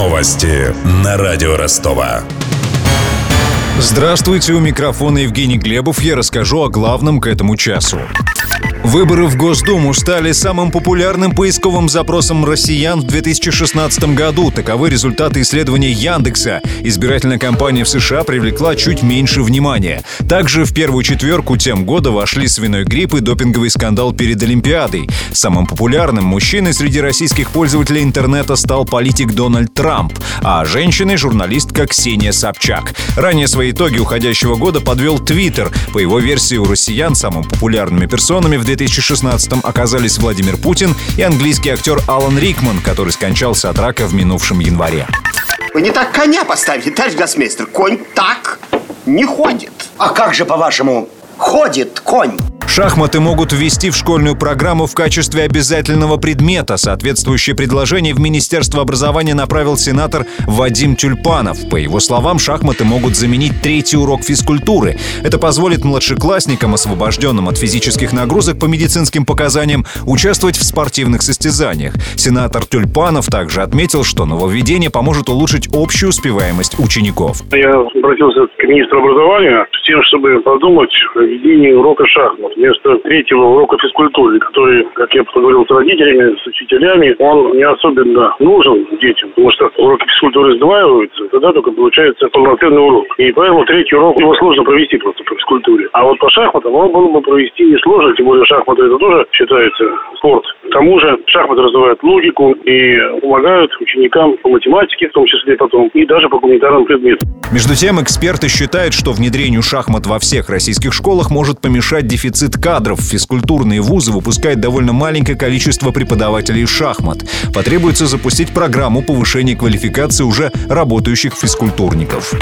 Новости на радио Ростова. Здравствуйте, у микрофона Евгений Глебов. Я расскажу о главном к этому часу. Выборы в Госдуму стали самым популярным поисковым запросом россиян в 2016 году. Таковы результаты исследования Яндекса. Избирательная кампания в США привлекла чуть меньше внимания. Также в первую четверку тем года вошли свиной грипп и допинговый скандал перед Олимпиадой. Самым популярным мужчиной среди российских пользователей интернета стал политик Дональд Трамп, а женщиной — журналистка Ксения Собчак. Ранее свои итоги уходящего года подвел Твиттер. По его версии, у россиян самыми популярными персонами в 2016-м оказались Владимир Путин и английский актер Алан Рикман, который скончался от рака в минувшем январе. Вы не так коня поставили, товарищ гроссмейстер. Конь так не ходит. А как же, по-вашему, ходит конь? Шахматы могут ввести в школьную программу в качестве обязательного предмета. Соответствующее предложение в Министерство образования направил сенатор Вадим Тюльпанов. По его словам, шахматы могут заменить третий урок физкультуры. Это позволит младшеклассникам, освобожденным от физических нагрузок по медицинским показаниям, участвовать в спортивных состязаниях. Сенатор Тюльпанов также отметил, что нововведение поможет улучшить общую успеваемость учеников. Я обратился к министру образования с тем, чтобы подумать о введении урока шахмат вместо третьего урока физкультуры, который, как я поговорил с родителями, с учителями, он не особенно нужен детям, потому что уроки физкультуры сдваиваются, тогда только получается полноценный урок. И поэтому третий урок его сложно провести просто по физкультуре. А вот по шахматам он было бы провести несложно, тем более шахматы это тоже считается спорт. К тому же шахматы развивают логику и помогают ученикам по математике, в том числе потом, и даже по гуманитарным предметам. Между тем, эксперты считают, что внедрению шахмат во всех российских школах может помешать дефицит кадров. Физкультурные вузы выпускают довольно маленькое количество преподавателей шахмат. Потребуется запустить программу повышения квалификации уже работающих физкультурников.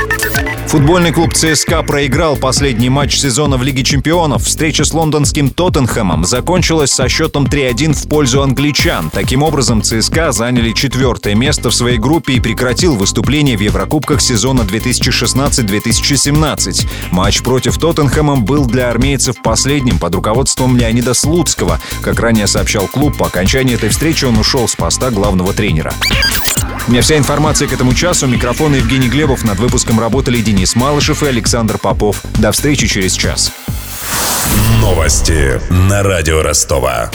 Футбольный клуб ЦСКА проиграл последний матч сезона в Лиге чемпионов. Встреча с лондонским Тоттенхэмом закончилась со счетом 3-1 в пользу англичан. Таким образом, ЦСКА заняли четвертое место в своей группе и прекратил выступление в Еврокубках сезона 2016-2017. Матч против Тоттенхэма был для армейцев последним под руководством Леонида Слуцкого. Как ранее сообщал клуб, по окончании этой встречи он ушел с поста главного тренера. У меня вся информация к этому часу. Микрофон Евгений Глебов. Над выпуском работали Денис Малышев и Александр Попов. До встречи через час. Новости на радио Ростова.